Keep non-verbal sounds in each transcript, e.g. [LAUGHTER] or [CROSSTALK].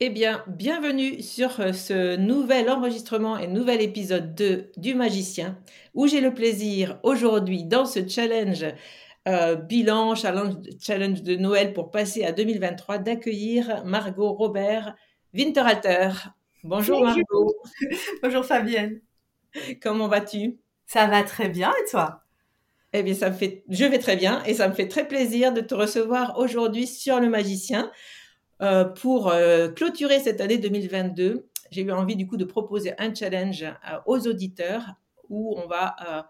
Eh bien, bienvenue sur euh, ce nouvel enregistrement et nouvel épisode 2 du Magicien, où j'ai le plaisir aujourd'hui dans ce challenge euh, bilan, challenge, challenge de Noël pour passer à 2023, d'accueillir Margot Robert Winterhalter. Bonjour Margot. [LAUGHS] Bonjour Fabienne. Comment vas-tu? Ça va très bien et toi? Eh bien, ça me fait, je vais très bien et ça me fait très plaisir de te recevoir aujourd'hui sur le Magicien. Euh, pour euh, clôturer cette année 2022, j'ai eu envie du coup de proposer un challenge euh, aux auditeurs où on va,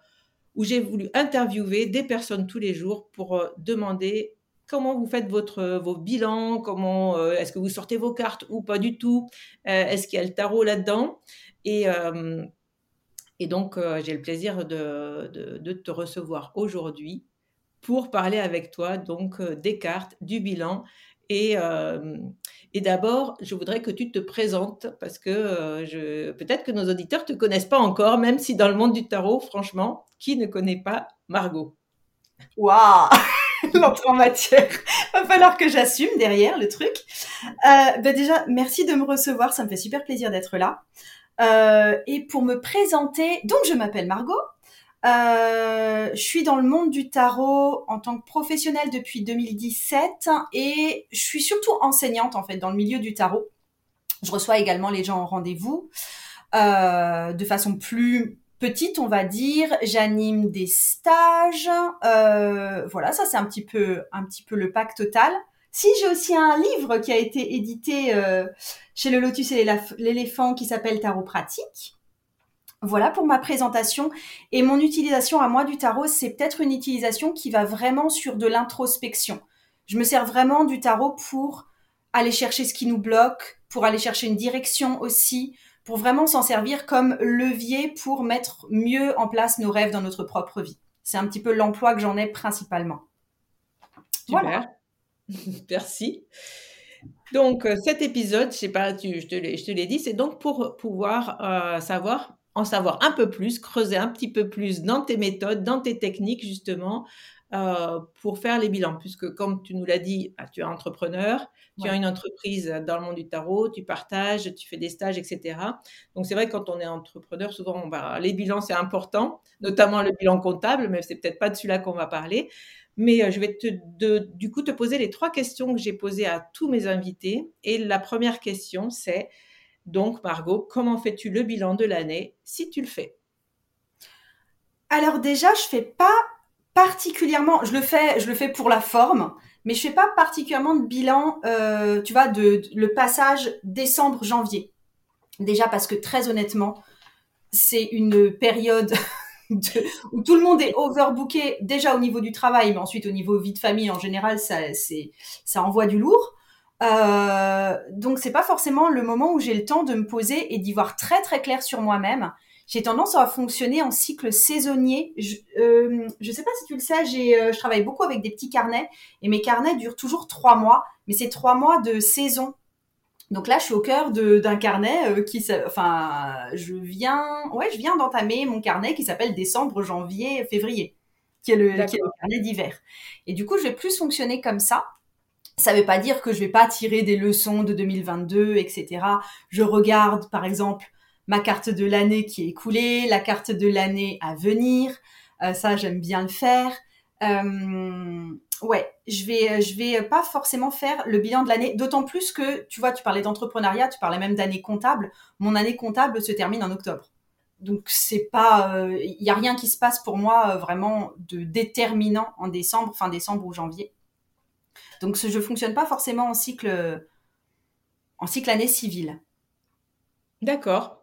où j'ai voulu interviewer des personnes tous les jours pour demander comment vous faites votre vos bilans, comment est-ce que vous sortez vos cartes ou pas du tout, est-ce qu'il y a le tarot là-dedans? Et et donc j'ai le plaisir de, de, de te recevoir aujourd'hui pour parler avec toi donc des cartes, du bilan et, euh, et d'abord, je voudrais que tu te présentes parce que euh, peut-être que nos auditeurs ne te connaissent pas encore, même si dans le monde du tarot, franchement, qui ne connaît pas Margot? Waouh [LAUGHS] L'entrée en matière. Va falloir que j'assume derrière le truc. Euh, ben déjà, merci de me recevoir. Ça me fait super plaisir d'être là. Et pour me présenter, donc je m'appelle Margot. Euh, je suis dans le monde du tarot en tant que professionnelle depuis 2017 et je suis surtout enseignante en fait dans le milieu du tarot. Je reçois également les gens en rendez-vous euh, de façon plus petite, on va dire. J'anime des stages. Euh, voilà, ça c'est un petit peu un petit peu le pack total. Si j'ai aussi un livre qui a été édité chez le Lotus et l'éléphant qui s'appelle Tarot pratique. Voilà pour ma présentation. Et mon utilisation à moi du tarot, c'est peut-être une utilisation qui va vraiment sur de l'introspection. Je me sers vraiment du tarot pour aller chercher ce qui nous bloque, pour aller chercher une direction aussi, pour vraiment s'en servir comme levier pour mettre mieux en place nos rêves dans notre propre vie. C'est un petit peu l'emploi que j'en ai principalement. Voilà. [LAUGHS] Merci. Donc, euh, cet épisode, je sais pas, je te l'ai dit, c'est donc pour pouvoir euh, savoir en savoir un peu plus, creuser un petit peu plus dans tes méthodes, dans tes techniques justement, euh, pour faire les bilans. Puisque comme tu nous l'as dit, ah, tu es entrepreneur, tu as une entreprise dans le monde du tarot, tu partages, tu fais des stages, etc. Donc c'est vrai que quand on est entrepreneur, souvent on va, les bilans c'est important, notamment le bilan comptable, mais c'est peut-être pas de celui-là qu'on va parler. Mais euh, je vais te, de, du coup te poser les trois questions que j'ai posées à tous mes invités. Et la première question, c'est donc, Margot, comment fais-tu le bilan de l'année si tu le fais? Alors déjà, je fais pas particulièrement, je le fais, je le fais pour la forme, mais je fais pas particulièrement de bilan, euh, tu vois, de, le passage décembre-janvier. Déjà parce que très honnêtement, c'est une période [LAUGHS] où tout le monde est overbooké déjà au niveau du travail, mais ensuite au niveau vie de famille en général, ça, ça envoie du lourd. Euh, donc c'est pas forcément le moment où j'ai le temps de me poser et d'y voir très très clair sur moi-même. J'ai tendance à fonctionner en cycle saisonnier. Je, euh, je sais pas si tu le sais, j'ai, euh, je travaille beaucoup avec des petits carnets et mes carnets durent toujours trois mois, mais c'est trois mois de saison. Donc là, je suis au cœur d'un carnet euh, qui, enfin, je viens, ouais, je viens d'entamer mon carnet qui s'appelle décembre, janvier, février, qui est le, qui est le carnet d'hiver. Et du coup, je vais plus fonctionner comme ça. Ça veut pas dire que je vais pas tirer des leçons de 2022, etc. Je regarde, par exemple, ma carte de l'année qui est écoulée, la carte de l'année à venir. Euh, ça, j'aime bien le faire. Euh, ouais, je vais, je vais pas forcément faire le bilan de l'année, d'autant plus que, tu vois, tu parlais d'entrepreneuriat, tu parlais même d'année comptable. Mon année comptable se termine en octobre. Donc c'est pas, il euh, y a rien qui se passe pour moi euh, vraiment de déterminant en décembre, fin décembre ou janvier. Donc je fonctionne pas forcément en cycle, en cycle année civile. D'accord.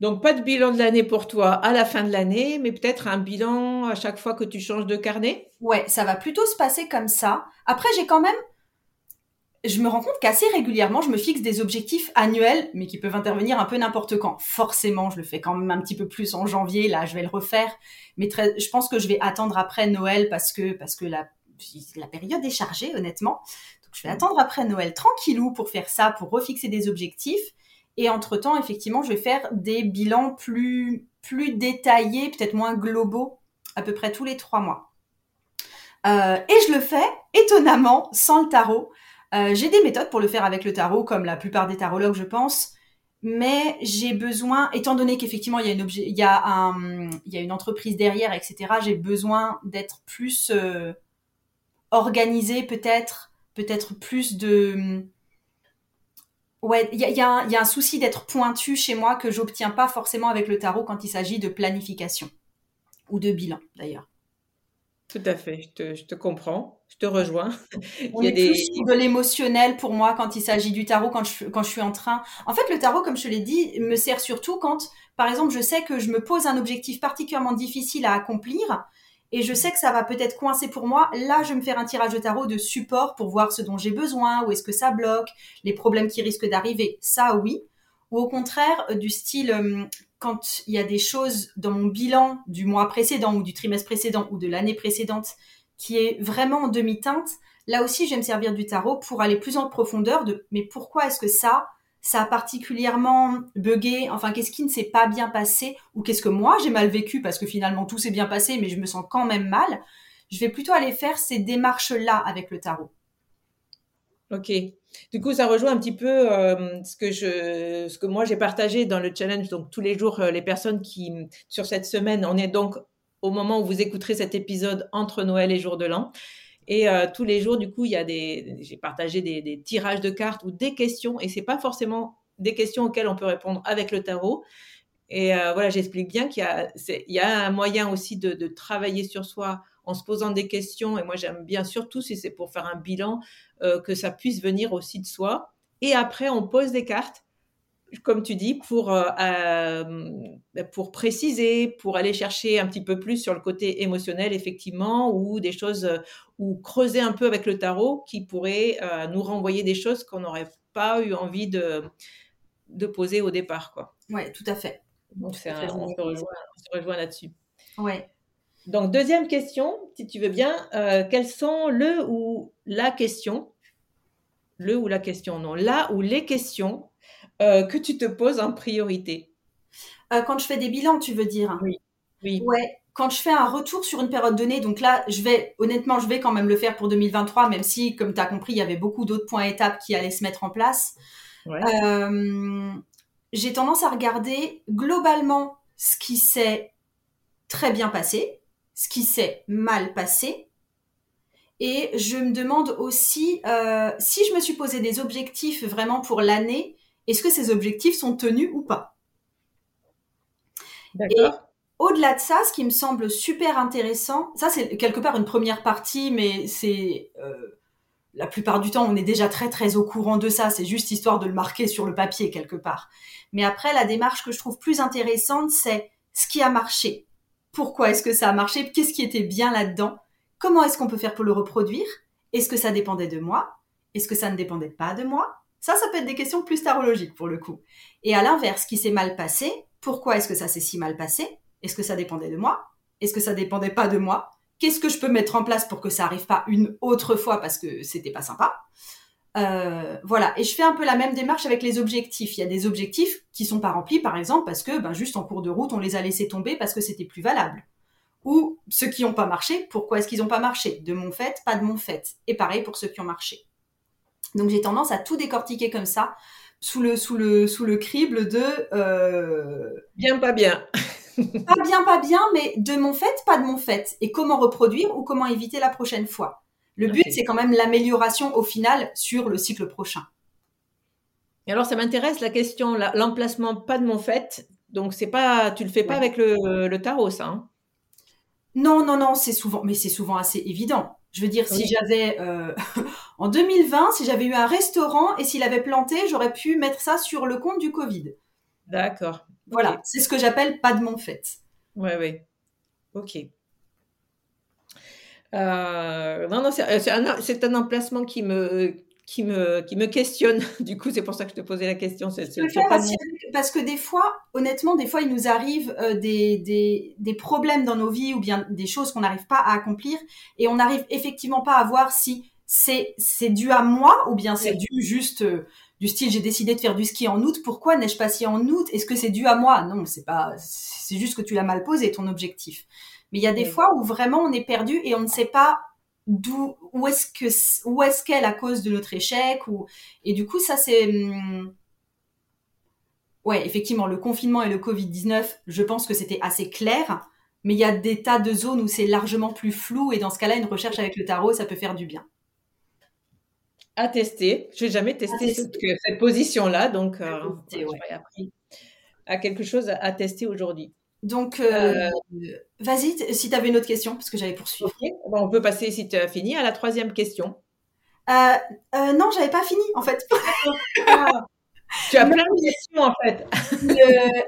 Donc, pas de bilan de l'année pour toi à la fin de l'année, mais peut-être un bilan à chaque fois que tu changes de carnet? Ouais, ça va plutôt se passer comme ça. Après, j'ai quand même. Je me rends compte qu'assez régulièrement, je me fixe des objectifs annuels, mais qui peuvent intervenir un peu n'importe quand. Forcément, je le fais quand même un petit peu plus en janvier. Là, je vais le refaire. Mais très... je pense que je vais attendre après Noël parce que, parce que la... la période est chargée, honnêtement. Donc, je vais attendre après Noël tranquillou pour faire ça, pour refixer des objectifs. Et entre-temps, effectivement, je vais faire des bilans plus, plus détaillés, peut-être moins globaux, à peu près tous les trois mois. Euh, et je le fais, étonnamment, sans le tarot. Euh, j'ai des méthodes pour le faire avec le tarot, comme la plupart des tarologues, je pense. Mais j'ai besoin, étant donné qu'effectivement il y a une objet, il y a un, il y a une entreprise derrière, etc. J'ai besoin d'être plus euh, organisé, peut-être, peut-être plus de, Ouais, il y a, y, a y a, un souci d'être pointu chez moi que j'obtiens pas forcément avec le tarot quand il s'agit de planification ou de bilan d'ailleurs. Tout à fait, je te, je te, comprends, je te rejoins. il y a des... plus de l'émotionnel pour moi quand il s'agit du tarot, quand je, quand je suis en train. En fait, le tarot, comme je te l'ai dit, me sert surtout quand, par exemple, je sais que je me pose un objectif particulièrement difficile à accomplir et je sais que ça va peut-être coincer pour moi, là, je vais me faire un tirage de tarot de support pour voir ce dont j'ai besoin, où est-ce que ça bloque, les problèmes qui risquent d'arriver. Ça, oui. Ou au contraire, euh, du style, euh, quand il y a des choses dans mon bilan du mois précédent ou du trimestre précédent ou de l'année précédente qui est vraiment en demi-teinte, là aussi, je vais me servir du tarot pour aller plus en profondeur de, mais pourquoi est-ce que ça, ça a particulièrement bugué, enfin qu'est-ce qui ne s'est pas bien passé, ou qu'est-ce que moi j'ai mal vécu parce que finalement tout s'est bien passé mais je me sens quand même mal, je vais plutôt aller faire ces démarches-là avec le tarot. Ok. Du coup, ça rejoint un petit peu euh, ce que je, ce que moi j'ai partagé dans le challenge. Donc tous les jours, euh, les personnes qui sur cette semaine, on est donc au moment où vous écouterez cet épisode entre Noël et Jour de l'An. Et euh, tous les jours, du coup, il y a des, j'ai partagé des, tirages de cartes ou des questions, et c'est pas forcément des questions auxquelles on peut répondre avec le tarot. Et euh, voilà, j'explique bien qu'il y y a un moyen aussi de, travailler sur soi en se posant des questions. Et moi, j'aime bien surtout si c'est pour faire un bilan, euh, que ça puisse venir aussi de soi. Et après, on pose des cartes comme tu dis, pour, euh, euh, pour préciser, pour aller chercher un petit peu plus sur le côté émotionnel, effectivement, ou des choses, euh, ou creuser un peu avec le tarot qui pourrait nous renvoyer des choses qu'on n'aurait pas eu envie de, de poser au départ. Ouais, tout à fait. Donc, on, se rejoint, là-dessus. Ouais. Donc, deuxième question, si tu veux bien, quels sont le ou la question, le ou la question, non, là ou les questions euh, que tu te poses en priorité euh, Quand je fais des bilans, tu veux dire Oui. oui. Ouais. Quand je fais un retour sur une période donnée, donc là, je vais, honnêtement, je vais quand même le faire pour 2023, même si, comme tu as compris, il y avait beaucoup d'autres points étapes qui allaient se mettre en place. Euh, j'ai tendance à regarder globalement ce qui s'est très bien passé, ce qui s'est mal passé, et je me demande aussi si je me suis posé des objectifs vraiment pour l'année, est-ce que ces objectifs sont tenus ou pas? D'accord. Au-delà de ça, ce qui me semble super intéressant, ça c'est quelque part une première partie, mais c'est euh, la plupart du temps on est déjà très très au courant de ça. C'est juste histoire de le marquer sur le papier quelque part. Mais après, la démarche que je trouve plus intéressante, c'est ce qui a marché. pourquoi est-ce que ça a marché, qu'est-ce qui était bien là-dedans, comment est-ce qu'on peut faire pour le reproduire, est-ce que ça dépendait de moi, est-ce que ça ne dépendait pas de moi? Ça, ça peut être des questions plus tarologiques pour le coup. Et à l'inverse, qui s'est mal passé, pourquoi est-ce que ça s'est si mal passé? Est-ce que ça dépendait de moi? Est-ce que ça dépendait pas de moi? Qu'est-ce que je peux mettre en place pour que ça arrive pas une autre fois parce que c'était pas sympa? Euh, voilà, et je fais un peu la même démarche avec les objectifs. Il y a des objectifs qui sont pas remplis, par exemple, parce que ben, juste en cours de route, on les a laissés tomber parce que c'était plus valable. Ou ceux qui n'ont pas marché, pourquoi est-ce qu'ils n'ont pas marché? De mon fait, pas de mon fait. Et pareil pour ceux qui ont marché. Donc j'ai tendance à tout décortiquer comme ça, sous le, sous le, sous le crible de... Euh... Bien, pas bien. [LAUGHS] pas bien, pas bien, mais de mon fait, pas de mon fait. Et comment reproduire ou comment éviter la prochaine fois? Le but, c'est quand même l'amélioration au final sur le cycle prochain. Et alors, ça m'intéresse la question, l'emplacement pas de mon fait. Donc, c'est pas, tu le fais pas avec le, tarot, ça hein? Non, non, non, c'est souvent, mais c'est souvent assez évident. Je veux dire, si j'avais euh, [LAUGHS] en 2020, si j'avais eu un restaurant et s'il avait planté, j'aurais pu mettre ça sur le compte du Covid. D'accord. Voilà, c'est ce que j'appelle pas de mon fait. Oui, oui. Ok. Euh, non, non, c'est un, emplacement qui me, qui me, qui me questionne. [LAUGHS] Du coup, c'est pour ça que je te posais la question. Parce que des fois, honnêtement, des fois, il nous arrive euh, des, des, des, problèmes dans nos vies ou bien des choses qu'on n'arrive pas à accomplir et on n'arrive effectivement pas à voir si c'est, c'est dû à moi ou bien c'est dû juste euh, du style j'ai décidé de faire du ski en août. Pourquoi n'ai-je pas ski en août? Est-ce que c'est dû à moi? Non, c'est pas. C'est juste que tu l'as mal posé ton objectif. Mais il y a des fois où vraiment on est perdu et on ne sait pas d'où où est-ce que où est-ce qu'est la cause de notre échec ou et du coup ça c'est hum, ouais effectivement le confinement et le Covid 19 je pense que c'était assez clair mais il y a des tas de zones où c'est largement plus flou et dans ce cas-là une recherche avec le tarot ça peut faire du bien à tester je n'ai jamais testé cette, position là donc euh, j'ai appris à quelque chose à tester aujourd'hui donc, euh, vas-y, si tu avais une autre question, parce que j'allais poursuivre. on peut passer, si tu as fini, à la troisième question. Euh, euh, non, j'avais pas fini, en fait. tu as [LAUGHS] plein de questions, en fait.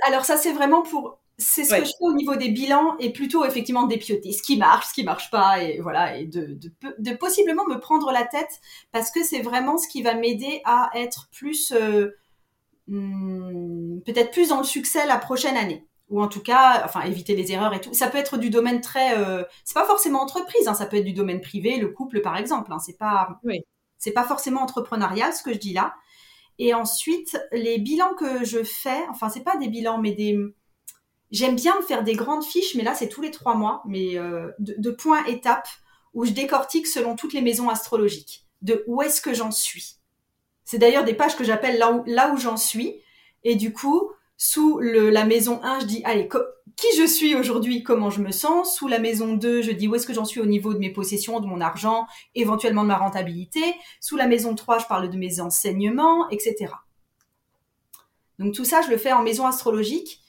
alors, ça, c'est vraiment pour. C'est ce que je fais au niveau des bilans et plutôt effectivement dépioter ce qui marche, ce qui marche pas et voilà et de, de, possiblement me prendre la tête parce que c'est vraiment ce qui va m'aider à être plus hmm, peut-être plus dans le succès la prochaine année ou en tout cas, enfin, éviter les erreurs et tout. Ça peut être du domaine très, euh, c'est pas forcément entreprise, hein, ça peut être du domaine privé, le couple par exemple. Hein, c'est pas, oui. c'est pas forcément entrepreneurial ce que je dis là. Et ensuite, les bilans que je fais, enfin, c'est pas des bilans, mais des, j'aime bien me faire des grandes fiches, mais là c'est tous les trois mois, mais euh, de, points étapes où je décortique selon toutes les maisons astrologiques, de où est-ce que j'en suis? C'est d'ailleurs des pages que j'appelle là où, là où j'en suis. Et du coup, sous la maison 1, je dis, allez, qui je suis aujourd'hui, comment je me sens? Sous la maison 2, je dis où est-ce que j'en suis au niveau de mes possessions, de mon argent, éventuellement de ma rentabilité? Sous la maison 3, je parle de mes enseignements, etc. Donc tout ça, je le fais en maison astrologique.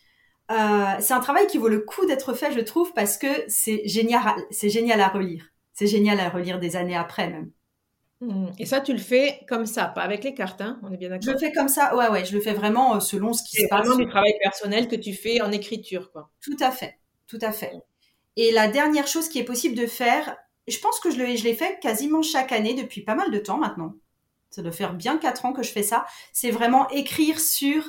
Euh, c'est un travail qui vaut le coup d'être fait, je trouve, parce que c'est génial, c'est génial à relire. C'est génial à relire des années après même. Mmh. Et ça, tu le fais comme ça, pas avec les cartes, hein on est bien d'accord Je le fais comme ça, ouais, ouais, je le fais vraiment euh, selon ce qui se passe. C'est vraiment du travail personnel que tu fais en écriture, quoi. Tout à fait, tout à fait. Et la dernière chose qui est possible de faire, je pense que je l'ai fait quasiment chaque année depuis pas mal de temps maintenant. Ça doit faire bien quatre ans que je fais ça. C'est vraiment écrire sur,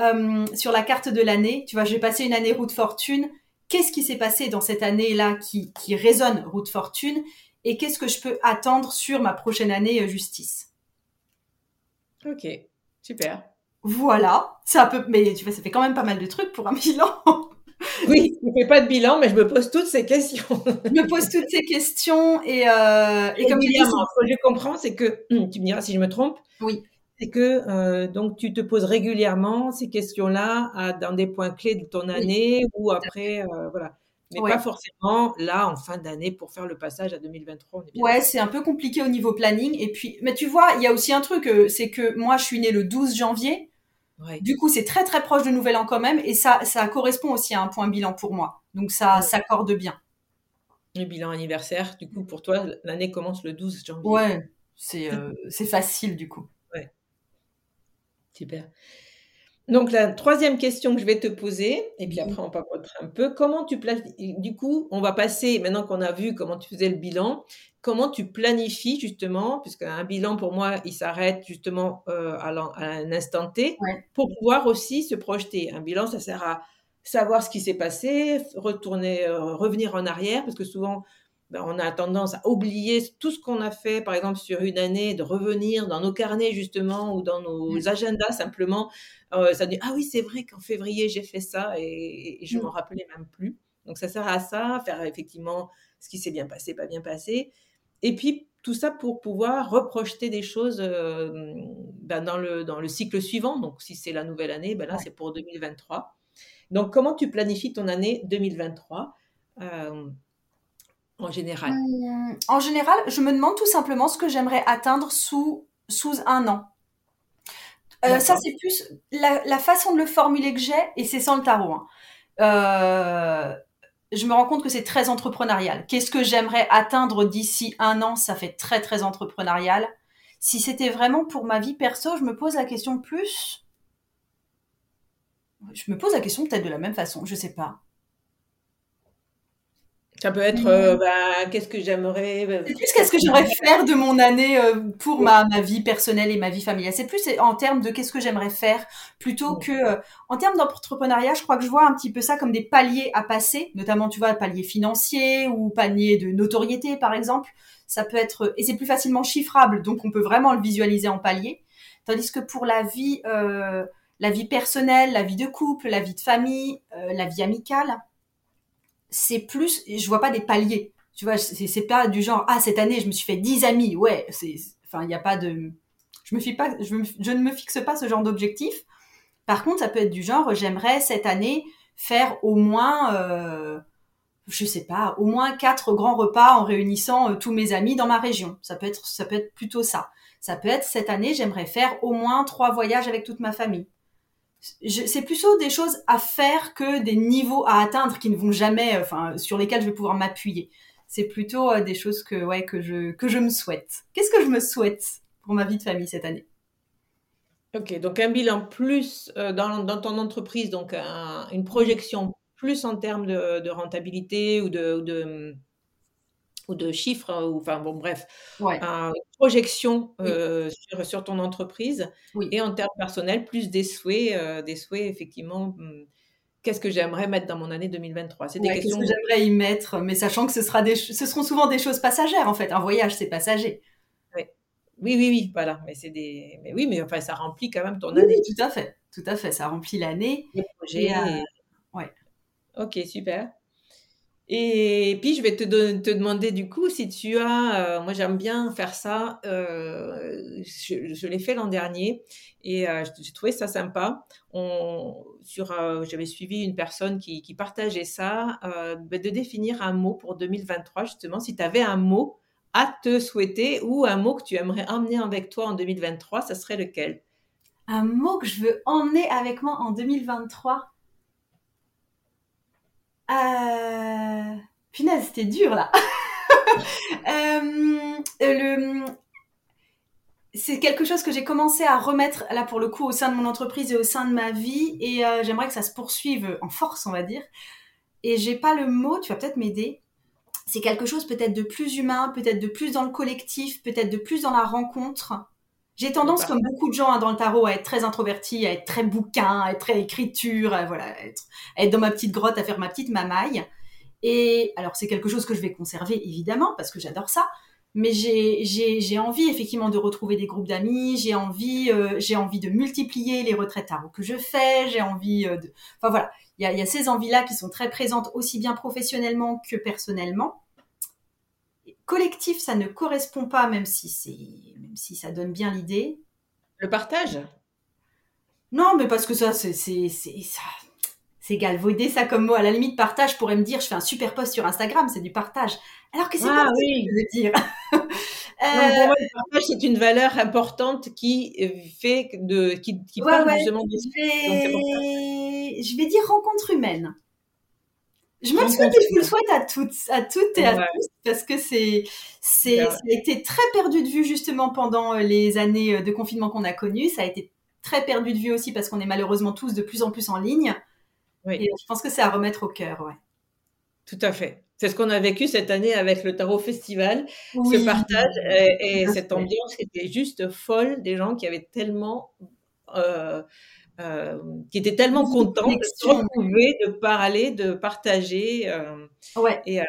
euh, sur la carte de l'année. Tu vois, j'ai passé une année route fortune. Qu'est-ce qui s'est passé dans cette année-là qui, qui résonne route fortune? Et qu'est-ce que je peux attendre sur ma prochaine année euh, justice? Ok, super. Voilà, ça peut, mais tu vois, ça fait quand même pas mal de trucs pour un [LAUGHS] bilan. oui, je ne fais pas de bilan, mais je me pose toutes ces questions. je me pose toutes ces questions et, euh, et, comme ce que je comprends, c'est que tu me diras si je me trompe. Oui. C'est que euh, donc tu te poses régulièrement ces questions-là dans des points clés de ton année ou après, voilà mais pas forcément là en fin d'année pour faire le passage à 2023. ouais, c'est un peu compliqué au niveau planning. Et puis, mais tu vois, il y a aussi un truc, euh, c'est que moi, je suis née le 12 janvier. Du coup, c'est très très proche de Nouvel An quand même, et ça, ça correspond aussi à un point bilan pour moi. Donc ça s'accorde bien. Le bilan anniversaire, du coup, pour toi, l'année commence le 12 janvier. Ouais, c'est euh, c'est facile du coup. Super. Donc, la troisième question que je vais te poser, et puis après, on papotera un peu. Comment tu planifies Du coup, on va passer, maintenant qu'on a vu comment tu faisais le bilan, comment tu planifies justement, puisqu'un bilan pour moi, il s'arrête justement euh, à, un instant T, pour pouvoir aussi se projeter. Un bilan, ça sert à savoir ce qui s'est passé, retourner, euh, revenir en arrière, parce que souvent, ben, on a tendance à oublier tout ce qu'on a fait, par exemple, sur une année, de revenir dans nos carnets, justement, ou dans nos mmh. agendas, simplement. Euh, ça dit, ah oui, c'est vrai qu'en février, j'ai fait ça, et, je ne mmh. m'en rappelais même plus. Donc, ça sert à ça, faire effectivement ce qui s'est bien passé, pas bien passé. Et puis, tout ça pour pouvoir reprojeter des choses euh, ben, dans, le, dans le cycle suivant. Donc, si c'est la nouvelle année, ben là, c'est pour 2023. Donc, comment tu planifies ton année 2023 en général? Hum, En général, je me demande tout simplement ce que j'aimerais atteindre sous, sous un an. Euh, ça, c'est plus la, façon de le formuler que j'ai, et c'est sans le tarot. Hein. Euh, je me rends compte que c'est très entrepreneurial. Qu'est-ce que j'aimerais atteindre d'ici un an? Ça fait très, très entrepreneurial. Si c'était vraiment pour ma vie perso, je me pose la question plus. Je me pose la question peut-être de la même façon, je sais pas. Ça peut être, euh, bah, qu'est-ce que j'aimerais. Euh, c'est plus qu'est-ce que j'aimerais faire de mon année euh, pour ma, ma, vie personnelle et ma vie familiale. C'est plus en termes de qu'est-ce que j'aimerais faire plutôt que en termes d'entrepreneuriat. Je crois que je vois un petit peu ça comme des paliers à passer, notamment tu vois palier financier ou palier de notoriété par exemple. Ça peut être et c'est plus facilement chiffrable, donc on peut vraiment le visualiser en palier. Tandis que pour la vie, la vie personnelle, la vie de couple, la vie de famille, la vie amicale c'est plus, je vois pas des paliers. Tu vois, c'est pas du genre, ah, cette année, je me suis fait 10 amis. Ouais, c'est, enfin, il n'y a pas de, je me fixe pas, je, ne me fixe pas ce genre d'objectif. Par contre, ça peut être du genre, j'aimerais cette année faire au moins, euh, je sais pas, au moins quatre grands repas en réunissant euh, tous mes amis dans ma région. Ça peut être, ça peut être plutôt ça. Ça peut être cette année, j'aimerais faire au moins trois voyages avec toute ma famille c'est plutôt des choses à faire que des niveaux à atteindre qui ne vont jamais, enfin, sur lesquels je vais pouvoir m'appuyer. C'est plutôt euh, des choses que, ouais, que je, que je me souhaite. Qu'est-ce que je me souhaite pour ma vie de famille cette année? Ok, donc un bilan plus euh, dans, ton entreprise, donc une projection plus en termes de, rentabilité ou de chiffres, hein, ou enfin bon, bref, une projection euh, sur, ton entreprise et en termes personnels, plus des souhaits, euh, des souhaits effectivement. Hmm, qu'est-ce que j'aimerais mettre dans mon année 2023 C'est des questions. Qu'est-ce que j'aimerais y mettre, mais sachant que ce sera des, ce seront souvent des choses passagères en fait. Un voyage, c'est passager. Oui. oui, oui, oui, voilà. Mais c'est des, mais oui, mais enfin, ça remplit quand même ton année. tout à fait, tout à fait. Ça remplit l'année. Les projets. Euh, ouais. Ok, super. Et puis, je vais te, te, demander du coup si tu as, euh, moi j'aime bien faire ça, euh, je, l'ai fait l'an dernier et euh, j'ai trouvé ça sympa. J'avais suivi une personne qui, qui partageait ça, bah, de définir un mot pour 2023 justement, si tu avais un mot à te souhaiter ou un mot que tu aimerais emmener avec toi en 2023, ça serait lequel? Un mot que je veux emmener avec moi en 2023 euh... Punaise, c'était dur là. [LAUGHS] Euh, le... C'est quelque chose que j'ai commencé à remettre là pour le coup au sein de mon entreprise et au sein de ma vie et euh, j'aimerais que ça se poursuive en force, on va dire. Et j'ai pas le mot, tu vas peut-être m'aider. C'est quelque chose peut-être de plus humain, peut-être de plus dans le collectif, peut-être de plus dans la rencontre. J'ai tendance, comme beaucoup de gens hein, dans le tarot, à être très introverti, à être très bouquin, à être très écriture, à, voilà, être, être dans ma petite grotte, à faire ma petite mamaille. Et alors, c'est quelque chose que je vais conserver, évidemment, parce que j'adore ça. Mais j'ai envie, effectivement, de retrouver des groupes d'amis. J'ai envie, euh, j'ai envie de multiplier les retraites tarot que je fais. J'ai envie euh, de... Enfin, voilà. Il y a, y a ces envies-là qui sont très présentes, aussi bien professionnellement que personnellement collectif, ça ne correspond pas, même si c'est, si ça donne bien l'idée. Le partage? Non, mais parce que ça, c'est, c'est, ça, c'est galvaudé ça comme mot. À la limite, partage pourrait me dire, je fais un super post sur Instagram, c'est du partage. Alors que c'est ah, pas oui. ce que je veux dire. [LAUGHS] Euh, pour moi, le partage, c'est une valeur importante qui fait de, qui, qui parle justement de... Je vais... je vais dire rencontre humaine. Je me souhaite et je vous le souhaite à toutes, à toutes et à tous, parce que c'est, c'est, ça a été très perdu de vue justement pendant euh, les années euh, de confinement qu'on a connues. Ça a été très perdu de vue aussi parce qu'on est malheureusement tous de plus en plus en ligne. Oui. Et je pense que c'est à remettre au cœur, ouais. Tout à fait. C'est ce qu'on a vécu cette année avec le Tarot Festival, ce partage et, cette ambiance qui était juste folle, des gens qui avaient tellement, euh, euh, qui étaient tellement contents de se retrouver, de parler, de partager. Euh, ouais. Et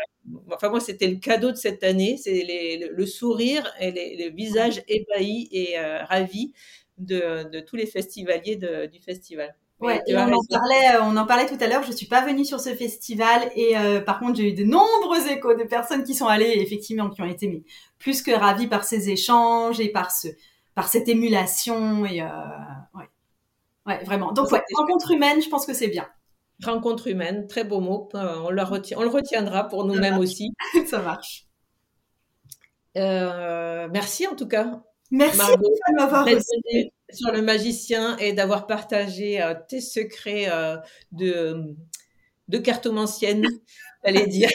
enfin moi c'était le cadeau de cette année, c'est le sourire et les, le visage ébahis et ravis de, de, tous les festivaliers de, du festival. Ouais, on en, parlait, euh, on en parlait tout à l'heure. Je suis pas venue sur ce festival et euh, par contre j'ai eu de nombreux échos de personnes qui sont allées et effectivement qui ont été mais, plus que ravies par ces échanges et par ce, par cette émulation et euh, ouais, ouais vraiment. Donc ouais, rencontre humaine, je pense que c'est bien. Rencontre humaine, très beau mot. on, le retient, on le retiendra pour nous-mêmes aussi. [LAUGHS] Ça marche. merci en tout cas. Merci de m'avoir reçu sur le magicien et d'avoir partagé euh, tes secrets euh, de, de cartomancienne, [LAUGHS] j'allais dire.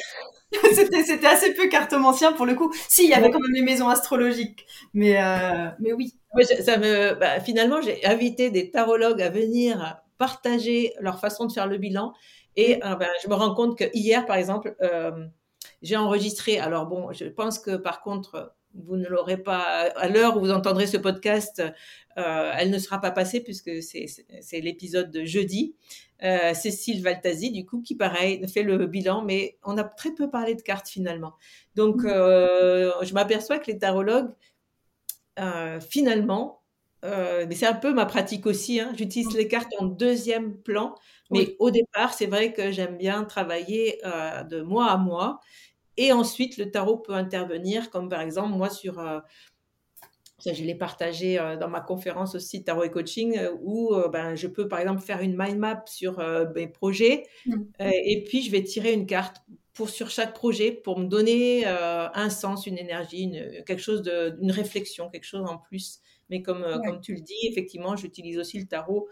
[LAUGHS] c'était, assez peu cartomancien pour le coup. Si, il y avait quand même les maisons astrologiques. Mais, euh, mais oui. Ça me, bah, finalement, j'ai invité des tarologues à venir partager leur façon de faire le bilan. Et ben, je me rends compte que hier, par exemple, j'ai enregistré. Alors bon, je pense que par contre, vous ne l'aurez pas à l'heure où vous entendrez ce podcast. Euh, elle ne sera pas passée puisque c'est l'épisode de jeudi. Euh, Cécile Valtasi, du coup, qui pareil fait le bilan, mais on a très peu parlé de cartes finalement. Donc, euh, je m'aperçois que les tarologues, finalement, mais c'est un peu ma pratique aussi. Hein, j'utilise les cartes en deuxième plan, mais au départ, c'est vrai que j'aime bien travailler de mois à mois et ensuite, le tarot peut intervenir, comme par exemple, moi, sur. Euh, je l'ai partagé euh, dans ma conférence aussi Tarot et Coaching, euh, où ben, je peux par exemple faire une mind map sur mes projets, mmh. et puis je vais tirer une carte pour sur chaque projet pour me donner un sens, une énergie, une, quelque chose de, une réflexion, quelque chose en plus. Mais comme, comme tu le dis, effectivement, j'utilise aussi le tarot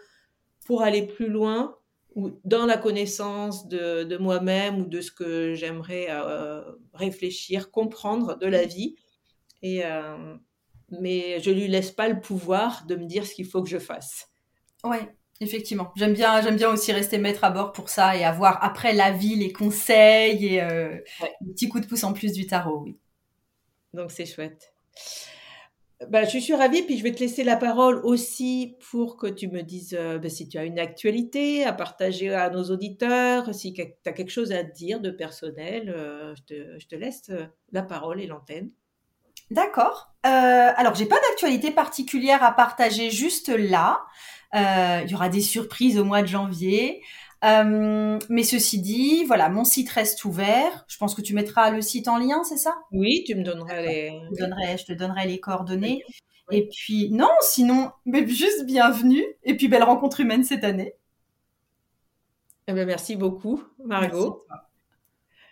pour aller plus loin ou dans la connaissance de, moi-même ou de ce que j'aimerais euh, réfléchir, comprendre de la vie. Et, euh, mais je lui laisse pas le pouvoir de me dire ce qu'il faut que je fasse. Oui, effectivement. J'aime bien, j'aime bien aussi rester maître à bord pour ça et avoir après l'avis, les conseils et euh, un petit coup de pouce en plus du tarot. Oui. Donc c'est chouette. Bah, je suis ravie, puis je vais te laisser la parole aussi pour que tu me dises euh, bah, si tu as une actualité à partager à nos auditeurs, si tu as quelque chose à dire de personnel, euh, je, te, je, te, laisse euh, la parole et l'antenne. D'accord. alors, j'ai pas d'actualité particulière à partager juste là. Il y aura des surprises au mois de janvier. Euh, mais ceci dit, voilà, mon site reste ouvert. Je pense que tu mettras le site en lien, c'est ça? Oui, tu me donneras les. Je te donnerai, je te donnerai les coordonnées. Et puis, non, sinon, mais juste bienvenue. Et puis, belle rencontre humaine cette année. Eh bien, merci beaucoup, Margot.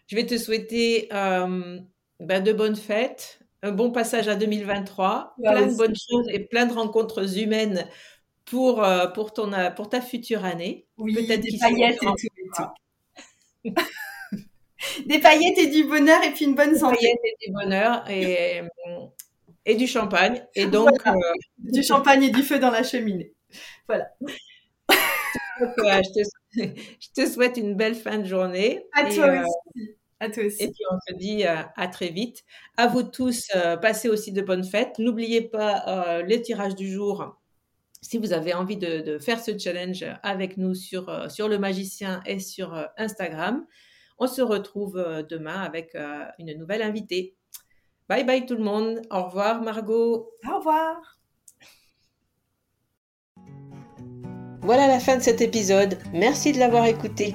je vais te souhaiter euh, ben, de bonnes fêtes, un bon passage à 2023, plein de bonnes choses et plein de rencontres humaines pour, euh, pour, ton, euh, pour ta future année. Oui, Peut-être des paillettes et tout. [LAUGHS] des paillettes et du bonheur et puis une bonne santé. Des paillettes et du bonheur et, et du champagne. Et [LAUGHS] donc, euh, du champagne et du feu dans la cheminée. Voilà. [LAUGHS] je, te, je, te, souhaite une belle fin de journée. À toi aussi. À toi aussi. Et puis on se dit à très vite. À vous tous, passez aussi de bonnes fêtes. N'oubliez pas le tirage du jour si vous avez envie de, faire ce challenge avec nous sur, euh, sur le magicien et sur euh, Instagram, on se retrouve euh, demain avec une nouvelle invitée. Bye bye tout le monde. Au revoir Margot. Au revoir. Voilà la fin de cet épisode. Merci de l'avoir écouté.